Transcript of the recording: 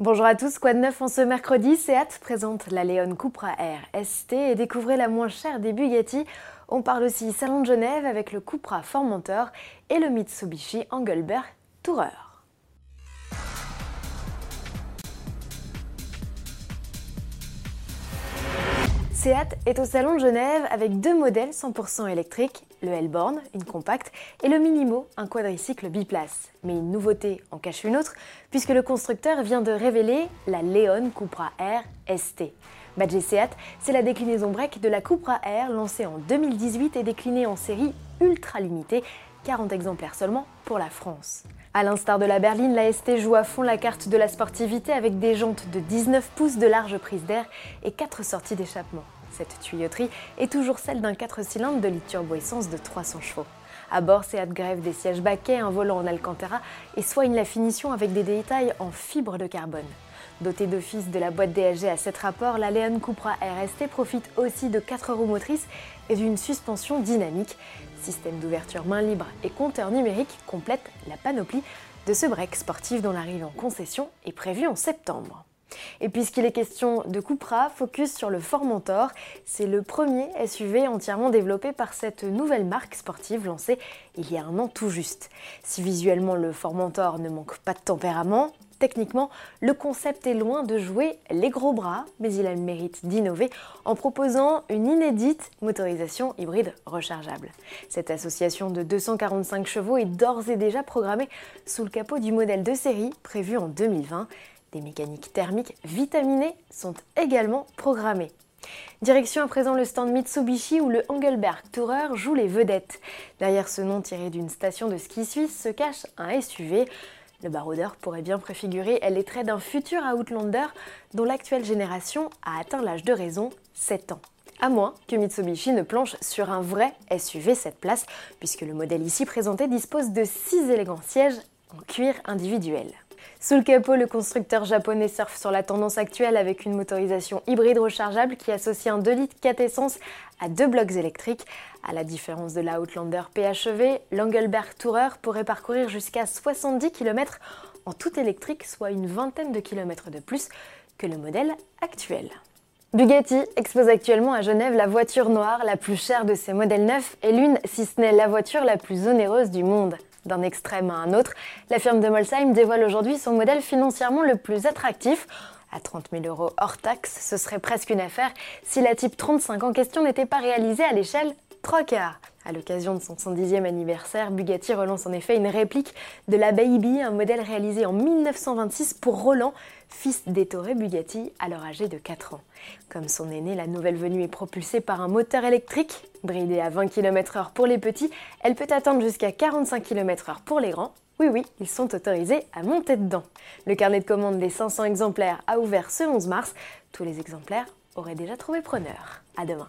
Bonjour à tous, quoi de neuf en ce mercredi? Seat présente la Leon Cupra R ST et découvrez la moins chère des Bugatti. On parle aussi Salon de Genève avec le Cupra Formentor et le Mitsubishi Engelberg Tourer. Seat est au Salon de Genève avec deux modèles 100% électriques, le Hellborn, une compacte, et le Minimo, un quadricycle biplace. Mais une nouveauté en cache une autre, puisque le constructeur vient de révéler la Leon Cupra R ST. Badge Seat, c'est la déclinaison break de la Cupra R lancée en 2018 et déclinée en série ultra limitée, 40 exemplaires seulement pour la France. A l'instar de la berline, la ST joue à fond la carte de la sportivité avec des jantes de 19 pouces de large prise d'air et 4 sorties d'échappement. Cette tuyauterie est toujours celle d'un 4 cylindres de litre turbo essence de 300 chevaux. À bord, Seat grève des sièges baquets, un volant en Alcantara et soigne la finition avec des détails en fibre de carbone. Dotée d'office de la boîte DSG à 7 rapports, la Leon Cupra RST profite aussi de 4 roues motrices et d'une suspension dynamique. Système d'ouverture main libre et compteur numérique complète la panoplie de ce break sportif dont l'arrivée en concession est prévue en septembre. Et puisqu'il est question de Cupra, focus sur le Formentor. C'est le premier SUV entièrement développé par cette nouvelle marque sportive lancée il y a un an tout juste. Si visuellement le Formentor ne manque pas de tempérament, Techniquement, le concept est loin de jouer les gros bras, mais il a le mérite d'innover en proposant une inédite motorisation hybride rechargeable. Cette association de 245 chevaux est d'ores et déjà programmée sous le capot du modèle de série prévu en 2020 des mécaniques thermiques vitaminées sont également programmées. Direction à présent le stand Mitsubishi où le Engelberg Tourer joue les vedettes. Derrière ce nom tiré d'une station de ski suisse se cache un SUV. Le baroudeur pourrait bien préfigurer les traits d'un futur Outlander dont l'actuelle génération a atteint l'âge de raison, 7 ans. À moins que Mitsubishi ne planche sur un vrai SUV 7 places, puisque le modèle ici présenté dispose de 6 élégants sièges en cuir individuel. Sous le capot, le constructeur japonais surfe sur la tendance actuelle avec une motorisation hybride rechargeable qui associe un 2 litres 4 essence à deux blocs électriques. À la différence de la Outlander PHEV, l'Engelberg Tourer pourrait parcourir jusqu'à 70 km en tout électrique, soit une vingtaine de kilomètres de plus que le modèle actuel. Bugatti expose actuellement à Genève la voiture noire la plus chère de ses modèles neufs et l'une, si ce n'est la voiture la plus onéreuse du monde. D'un extrême à un autre, la firme de Molsheim dévoile aujourd'hui son modèle financièrement le plus attractif. À 30 000 euros hors taxe, ce serait presque une affaire si la Type 35 en question n'était pas réalisée à l'échelle 3 quarts. À l'occasion de son 110e anniversaire, Bugatti relance en effet une réplique de la Baby, un modèle réalisé en 1926 pour Roland, fils d'Ettore Bugatti, alors âgé de 4 ans. Comme son aîné, la nouvelle venue est propulsée par un moteur électrique. Bridée à 20 km/h pour les petits, elle peut atteindre jusqu'à 45 km/h pour les grands. Oui, oui, ils sont autorisés à monter dedans. Le carnet de commande des 500 exemplaires a ouvert ce 11 mars. Tous les exemplaires auraient déjà trouvé preneur. À demain.